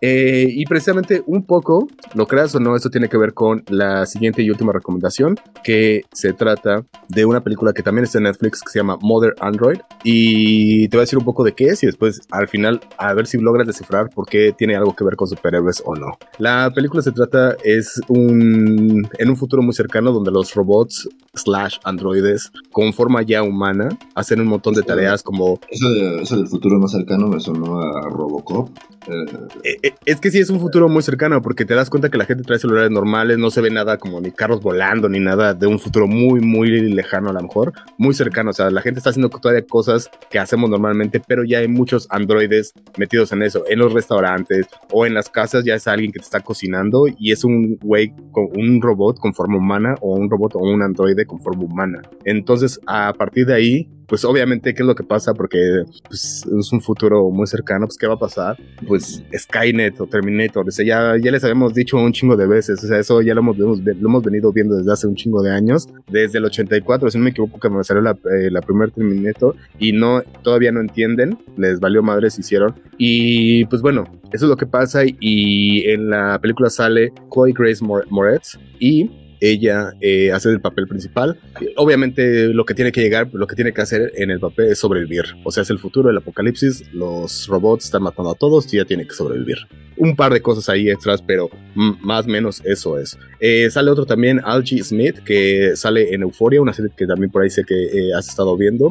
Eh, y precisamente un poco, lo creas o no, esto tiene que ver con la siguiente y última recomendación, que se trata de una película que también está en Netflix que se llama Mother Android. Y te voy a decir un poco de qué es y después al final a ver si logras descifrar por qué tiene algo que ver con superhéroes o no. La película se trata es un en un futuro muy cercano donde los robots slash androides con forma ya humana hacen un montón de tareas como... Eso, de, eso del futuro más cercano me sonó a Robocop. Eh, eh, es que sí es un futuro muy cercano porque te das cuenta que la gente trae celulares normales, no se ve nada como ni carros volando ni nada de un futuro muy, muy lejano a lo mejor, muy cercano. O sea, la gente está haciendo todavía cosas que hacemos normalmente, pero ya hay muchos androides metidos en eso, en los restaurantes o en las casas ya es alguien que te está cocinando y es un güey con un robot con forma humana o un robot o un androide con forma humana. Entonces, a partir de ahí, pues obviamente, ¿qué es lo que pasa? Porque pues, es un futuro muy cercano, pues ¿qué va a pasar? Pues Skynet o Terminator, o sea, ya, ya les habíamos dicho un chingo de veces, o sea, eso ya lo hemos, venido viendo desde hace un chingo de años, desde el 84, si no me equivoco, que me salió la, eh, la primer Terminator y no, todavía no entienden, les valió madres, hicieron. Y pues bueno, eso es lo que pasa y en la película sale Chloe Grace Moretz y ella eh, hace el papel principal. Obviamente lo que tiene que llegar, lo que tiene que hacer en el papel es sobrevivir. O sea, es el futuro del apocalipsis, los robots están matando a todos y ella tiene que sobrevivir. Un par de cosas ahí extras, pero más o menos eso es. Eh, sale otro también, Algie Smith, que sale en Euphoria, una serie que también por ahí sé que eh, has estado viendo.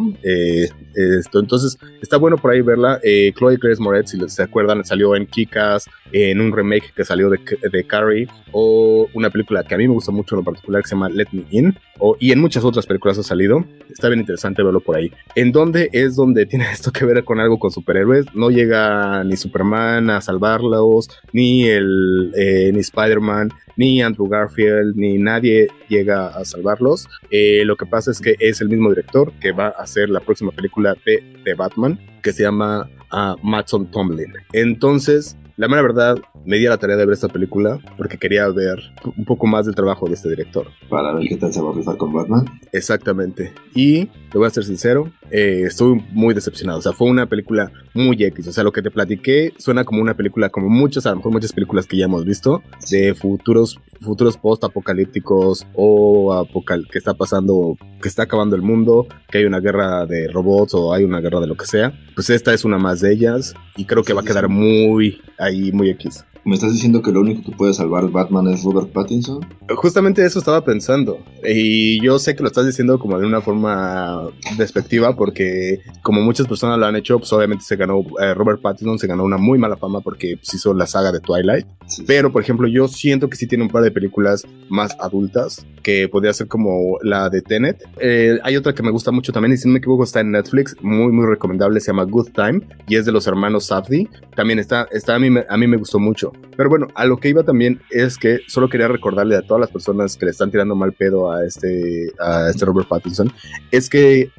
esto, entonces, está bueno por ahí verla. Chloe Grace Moretz, si se acuerdan, salió en Kikas, en un remake que salió de, de Carrie, o una película que a mí me gusta mucho particular que se llama Let Me In, o, y en muchas otras películas ha salido. Está bien interesante verlo por ahí. ¿En dónde es donde tiene esto que ver con algo con superhéroes? No llega ni Superman a salvarlos, ni el eh, ni Spider-Man, ni Andrew Garfield, ni nadie llega a salvarlos. Eh, lo que pasa es que es el mismo director que va a hacer la próxima película de, de Batman, que se llama uh, Matson Tomlin. Entonces, la mera verdad, me di a la tarea de ver esta película porque quería ver un poco más del trabajo de este director. Para ver qué tal se va a rifar con Batman. Exactamente. Y te voy a ser sincero, eh, estuve muy decepcionado. O sea, fue una película muy X. O sea, lo que te platiqué suena como una película, como muchas, a lo mejor muchas películas que ya hemos visto, de futuros, futuros post-apocalípticos o apocal que está pasando, que está acabando el mundo, que hay una guerra de robots o hay una guerra de lo que sea. Pues esta es una más de ellas y creo que va a quedar muy ahí, muy X. ¿Me estás diciendo que lo único que puede salvar Batman es Robert Pattinson? Justamente eso estaba pensando. Y yo sé que lo estás diciendo como de una forma despectiva, porque como muchas personas lo han hecho, pues obviamente se ganó, eh, Robert Pattinson se ganó una muy mala fama porque pues, hizo la saga de Twilight. Pero, por ejemplo, yo siento que sí tiene un par de películas más adultas, que podría ser como la de Tenet. Eh, hay otra que me gusta mucho también, y si no me equivoco, está en Netflix, muy, muy recomendable, se llama Good Time, y es de los hermanos Safdie. También está, está a, mí, a mí me gustó mucho. Pero bueno, a lo que iba también es que solo quería recordarle a todas las personas que le están tirando mal pedo a este, a este Robert Pattinson, es que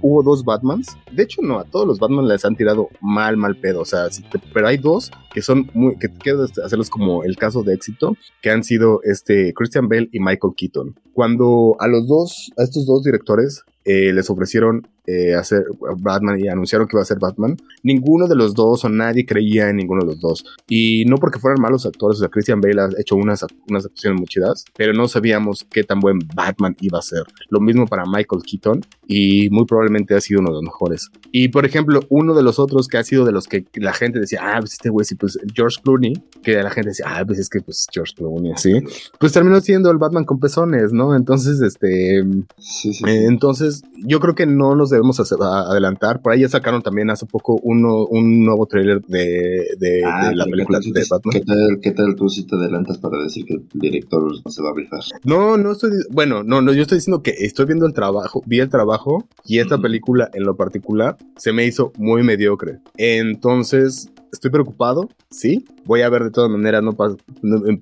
hubo dos Batmans. De hecho, no, a todos los Batman les han tirado mal, mal pedo. O sea, pero hay dos que son muy, que quiero hacerlos como el caso de éxito, que han sido este Christian Bale y Michael Keaton. Cuando a los dos, a estos dos directores eh, les ofrecieron eh, hacer Batman y anunciaron que iba a ser Batman, ninguno de los dos o nadie creía en ninguno de los dos. Y no porque fueran malos actores, o sea, Christian Bale ha hecho unas, unas actuaciones muy chidas, pero no sabíamos qué tan buen Batman iba a ser. Lo mismo para Michael Keaton y muy probablemente ha sido uno de los mejores. Y por ejemplo, uno de los otros que ha sido de los que la gente decía, ah, pues este güey, sí, pues George Clooney, que la gente decía, ah, pues es que pues George Clooney, así, pues terminó siendo el Batman con pezones, ¿no? Entonces, este, sí, sí, eh, entonces yo creo que no nos debemos adelantar. Por ahí ya sacaron también hace poco uno, un nuevo trailer de, de, ah, la película de Batman. ¿qué tal, ¿Qué tal tú si te adelantas para decir que el director no se va a rifar? No, no estoy, bueno, no, no, yo estoy diciendo que estoy viendo el trabajo, vi el trabajo y esta película en lo particular se me hizo muy mediocre. Entonces, estoy preocupado, sí. Voy a ver de todas maneras, no, pasa,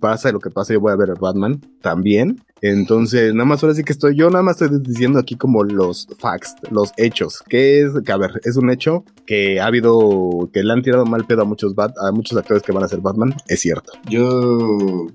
pasa lo que pasa, yo voy a ver el Batman también. Entonces, nada más ahora sí que estoy, yo nada más estoy diciendo aquí como los facts, los hechos. Que es, que a ver, es un hecho que ha habido, que le han tirado mal pedo a muchos, bat, a muchos actores que van a ser Batman, es cierto. Yo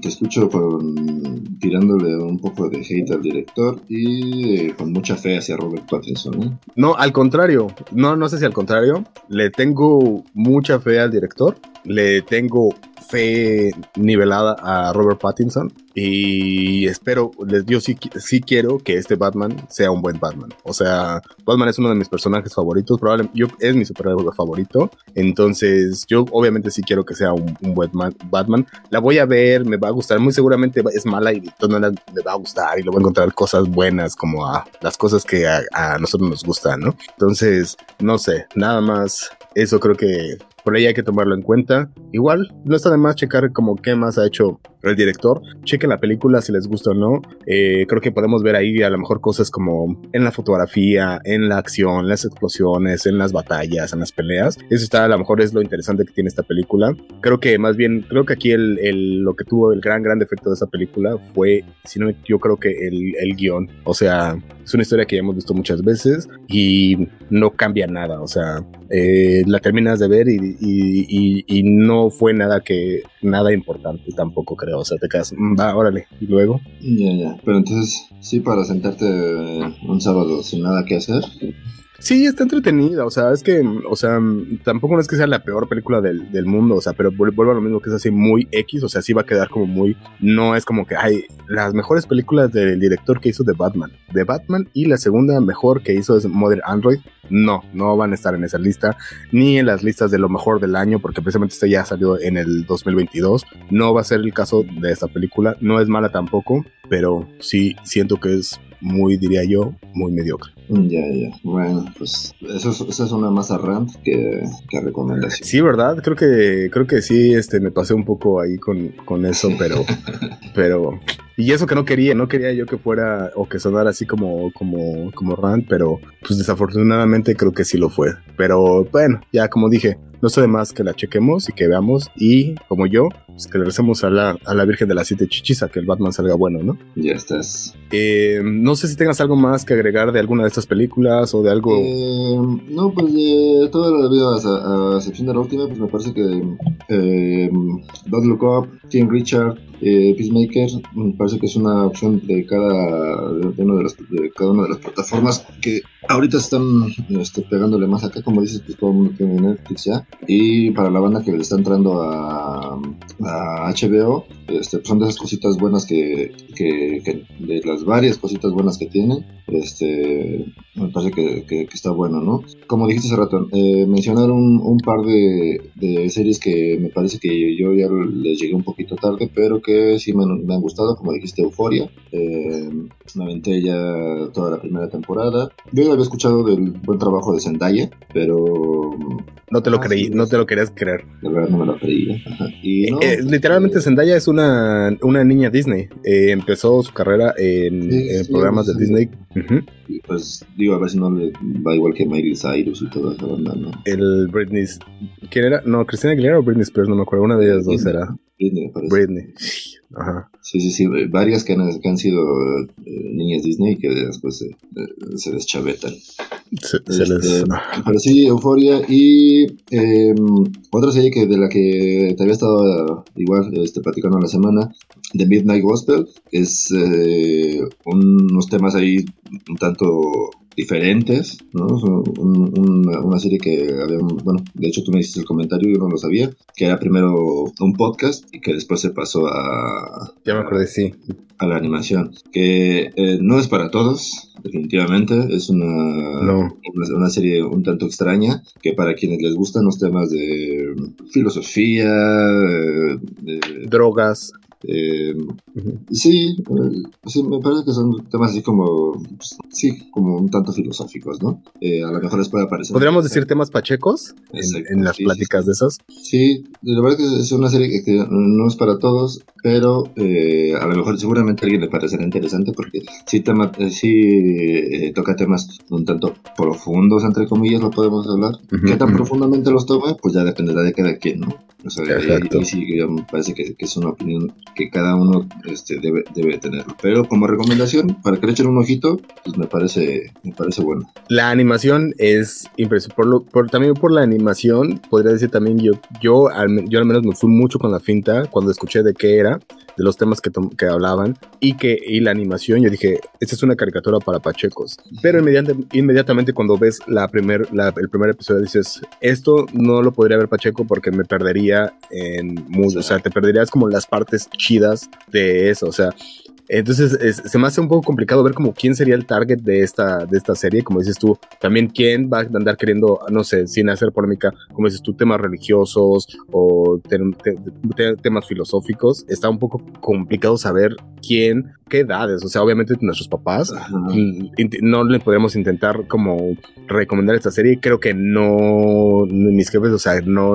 te escucho con, tirándole un poco de hate al director y eh, con mucha fe hacia Robert Pattinson. ¿eh? No, al contrario, no, no sé si al contrario, le tengo mucha fe al director, le tengo fe nivelada a Robert Pattinson y espero, yo sí, sí quiero que este Batman sea un buen Batman. O sea, Batman es uno de mis personajes favoritos, probablemente yo, es mi superhéroe favorito. Entonces, yo obviamente sí quiero que sea un, buen Batman. La voy a ver, me va a gustar. Muy seguramente es mala y no me va a gustar y lo voy a encontrar cosas buenas como las cosas que a nosotros nos gustan, ¿no? Entonces, no sé, nada más. Eso creo que por ahí hay que tomarlo en cuenta. Igual, no está de más checar como qué más ha hecho el director. Chequen la película si les gusta o no. Eh, creo que podemos ver ahí a lo mejor cosas como en la fotografía, en la acción, las explosiones, en las batallas, en las peleas. Eso está a lo mejor es lo interesante que tiene esta película. Creo que más bien, creo que aquí el, lo que tuvo el gran, gran defecto de esta película fue, si no, yo creo que el, el guion. O sea, es una historia que ya hemos visto muchas veces y no cambia nada. O sea, eh, la terminas de ver y y, no fue nada que, nada importante tampoco creo, o sea, te quedas, mm, va, órale, y luego. Ya, ya, pero entonces, sí, para sentarte un sábado sin nada que hacer. Sí, está entretenida, o sea, es que, o sea, tampoco no es que sea la peor película del, del, mundo, o sea, pero vuelvo a lo mismo que es así muy X, o sea, sí va a quedar como muy, no es como que hay las mejores películas del director que hizo de Batman, de Batman y la segunda mejor que hizo es Mother Android, no, no van a estar en esa lista, ni en las listas de lo mejor del año, porque precisamente esta ya salió en el 2022, no va a ser el caso de esta película, no es mala tampoco, pero sí siento que es muy, diría yo, muy mediocre. Ya, ya. Bueno, pues eso es una masa rant que, que recomendación. Sí, ¿verdad? Creo que, creo que sí, este, me pasé un poco ahí con, con eso, pero, pero, y eso que no quería, no quería yo que fuera o que sonara así como, como, como rant, pero pues desafortunadamente creo que sí lo fue. Pero bueno, ya como dije, no sé de más que la chequemos y que veamos y como yo, pues que le recemos a la, a la Virgen de las Siete Chichis a que el Batman salga bueno, ¿no? Ya estás. Eh, no sé si tengas algo más que agregar de alguna de estas películas o de algo... Eh, no, pues de todo lo debido a, a, excepción de la última, pues me parece que eh, Bad Look Up, King Richard, eh, Peacemaker me parece que es una opción de cada, de, una de, las, de cada una de las plataformas que ahorita están este, pegándole más acá, como dices, pues mundo tiene Netflix ya. Y para la banda que le está entrando a, a HBO, este, pues son de esas cositas buenas que, que, que, de las varias cositas buenas que tiene, este, me parece que, que, está bueno, ¿no? Como dijiste hace rato, eh, mencionar un, un par de, de, series que me parece que yo ya les llegué un poquito tarde, pero que sí me, me han gustado, como dijiste, Euforia, eh, me aventé ya toda la primera temporada. Yo ya había escuchado del buen trabajo de Zendaya, pero... No te lo ah, creí, no te lo querías creer. De verdad no me lo creí. Y eh, eh, literalmente Zendaya es una, una niña Disney. Eh, empezó su carrera en, programas de Disney. Pues digo, a ver si no le va igual que Miley Cyrus y toda esa banda, ¿no? El Britney... ¿Quién era? No, Cristina Aguilera o Britney Spears, no me acuerdo. Una de ellas dos era... Britney, me parece. Britney. Ajá. Sí, sí, sí, varias que han, que han sido eh, niñas Disney y que después se, eh, se deschavetan. Se, se les... Este, pero sí, Euforia y eh, otra serie que de la que te había estado igual este, platicando la semana, The Midnight Gospel, es unos temas ahí un tanto diferentes, ¿no? una serie que había, bueno, de hecho tú me hiciste el comentario, yo no lo sabía, que era primero un podcast y que después se pasó a... Ya me acordé, sí. A la animación, que eh, no es para todos, definitivamente, es una, una, serie un tanto extraña, que para quienes les gustan los temas de filosofía, de drogas, eh, sí, sí, me parece que son temas así como, pues, sí, como un tanto filosóficos, ¿no? Eh, a lo mejor les puede aparecer. ¿Podríamos decir temas pachecos en, las pláticas de esos? Sí, la verdad que es una serie que, no es para todos, pero eh, a lo mejor seguramente a alguien le parecerá interesante porque sí, tema, sí toca temas un tanto profundos, entre comillas, lo podemos hablar. ¿Qué tan profundamente los tome? Pues ya dependerá de cada quien, ¿no? O sea, y, sí, me parece que, que es una opinión que cada uno este, debe, debe tenerlo. Pero como recomendación, para que le echen un ojito, pues me parece, me parece bueno. La animación es impresionante. Por, por también por la animación, podría decir también yo, yo al, yo al menos me fui mucho con la finta cuando escuché de qué era de los temas que, que hablaban y que y la animación, yo dije, esta es una caricatura para pachecos. Pero inmediatamente cuando ves la primer, el primer episodio dices, esto no lo podría ver Pacheco porque me perdería en mucho, o sea, te perderías como las partes chidas de eso, o sea, entonces se me hace un poco complicado ver como quién sería el target de esta, de esta serie, como dices tú, también quién va a andar queriendo, no sé, sin hacer polémica, como dices tú, temas religiosos o temas filosóficos. Está un poco complicado saber quién qué edades, o sea, obviamente nuestros papás, no le podemos intentar como recomendar esta serie, creo que no, mis jefes, o sea, no,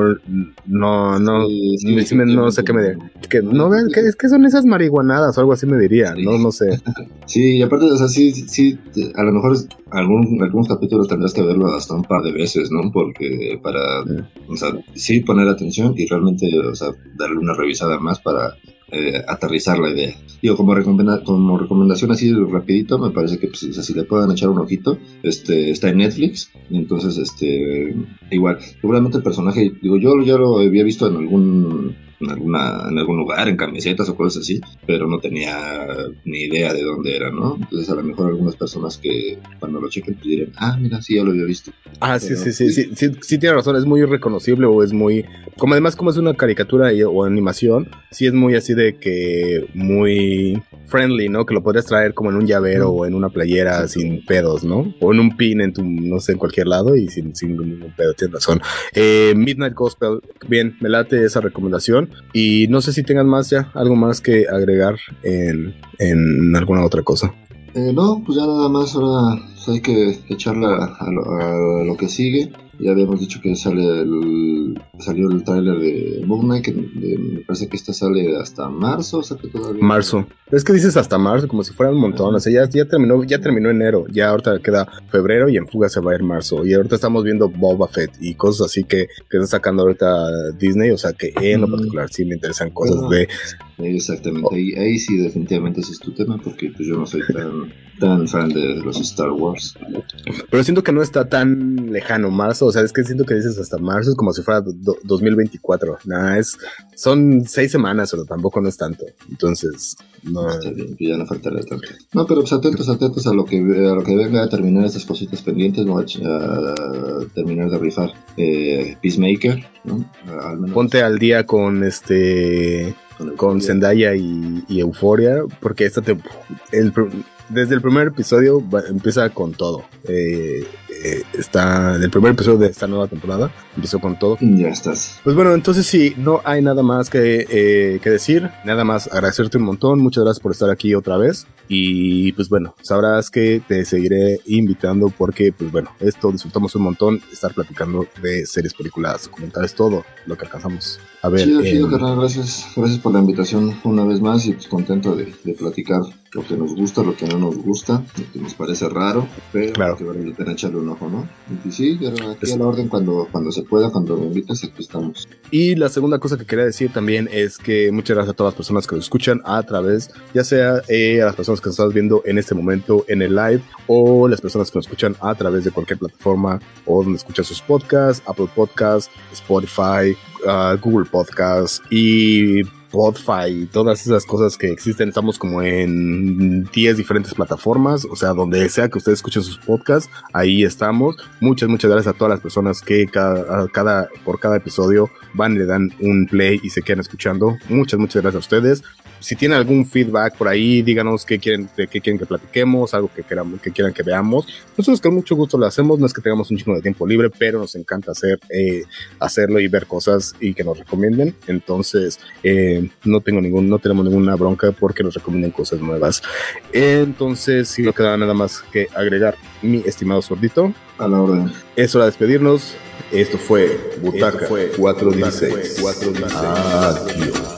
no, no, no sé qué me que no es que son esas marihuanadas o algo así me diría, no, no sé. Sí, y aparte, o sea, sí, sí, a lo mejor algún, algunos capítulos tendrás que verlo hasta un par de veces, ¿no? Porque para, o sea, sí poner atención y realmente, o sea, darle una revisada más para eh, aterrizar la idea. Digo, como, como recomendación así rapidito, me parece que pues, si le puedan echar un ojito, este, está en Netflix, entonces, este, igual, seguramente el personaje, digo, yo ya lo había visto en algún en, alguna, en algún lugar, en camisetas o cosas así, pero no tenía ni idea de dónde era, ¿no? Entonces a lo mejor algunas personas que cuando lo chequen pues dirán, ah, mira, sí, ya lo había visto. Ah, sí, sí, sí, sí, sí, sí, tiene razón, es muy reconocible o es muy, como además como es una caricatura o animación, sí es muy así de que muy friendly, ¿no? Que lo podrías traer como en un llavero o en una playera sin pedos, ¿no? O en un pin en tu, no sé, en cualquier lado y sin, sin ningún pedo, tienes razón. Eh, Midnight Gospel, bien, me late esa recomendación y no sé si tengan más ya, algo más que agregar en, en alguna otra cosa. Eh, no, pues ya nada más, ahora hay que echarla a lo que sigue. Ya habíamos dicho que sale el, salió el tráiler de Moon Knight, que me parece que esta sale hasta marzo, o sea que todavía... Marzo. Es que dices hasta marzo, como si fuera un montón. O sea, ya, ya, terminó, ya terminó enero, ya ahorita queda febrero y en fuga se va a ir marzo. Y ahorita estamos viendo Boba Fett y cosas así que, que está sacando ahorita Disney. O sea que en lo particular sí me interesan cosas de Exactamente, ahí, ahí sí definitivamente ese es tu tema, porque pues yo no soy tan, tan fan de los Star Wars. Pero siento que no está tan lejano marzo, o sea, es que siento que dices hasta marzo, es como si fuera 2024. Nada, es, son seis semanas, pero tampoco no es tanto. Entonces, no. Está bien, ya no faltará tanto. No, pero pues atentos, atentos a lo que, a lo que venga a terminar estas cositas pendientes, ¿no? a, a terminar de rifar eh, Peacemaker, ¿no? Al menos. Ponte al día con este con, Zendaya y, y, Euforia, porque esta te, el, desde el primer episodio empieza con todo. Eh, eh, está el primer episodio de esta nueva temporada. Empezó con todo. Ya estás. Pues bueno, entonces sí, no hay nada más que, eh, que decir. Nada más agradecerte un montón. Muchas gracias por estar aquí otra vez. Y pues bueno, sabrás que te seguiré invitando porque, pues bueno, esto disfrutamos un montón. Estar platicando de series, películas, documentales, todo lo que alcanzamos a ver. Chido, chido, carnal. Gracias. Gracias por la invitación una vez más y pues contento de, de platicar lo que nos gusta, lo que no nos gusta, lo que nos parece raro, pero claro. que vale la pena echarle un ojo, ¿no? Y sí, pero aquí a la orden cuando, cuando se pueda, cuando me invitas, aquí estamos. Y la segunda cosa que quería decir también es que muchas gracias a todas las personas que nos escuchan a través, ya sea eh, a las personas que nos estás viendo en este momento en el live o las personas que nos escuchan a través de cualquier plataforma o donde escuchan sus podcasts, Apple Podcasts, Spotify, uh, Google Podcasts y Spotify y todas esas cosas que existen. Estamos como en 10 diferentes plataformas, o sea, donde sea que ustedes escuchen sus podcasts, ahí estamos. Muchas, muchas gracias a todas las personas que cada, por cada episodio van y le dan un play y se quedan escuchando. Muchas, muchas gracias a ustedes. Si tienen algún feedback por ahí, díganos qué quieren, qué quieren que platiquemos, algo que, queramos, que quieran que veamos. Nosotros con mucho gusto lo hacemos, no es que tengamos un chingo de tiempo libre, pero nos encanta hacer, eh, hacerlo y ver cosas y que nos recomienden. Entonces, eh, no tengo ningún, no tenemos ninguna bronca porque nos recomienden cosas nuevas. Entonces, si no queda nada más que agregar, mi estimado sordito. A la orden. Es hora de despedirnos. Esto fue Butaca, Esto fue 416. 416. Adiós.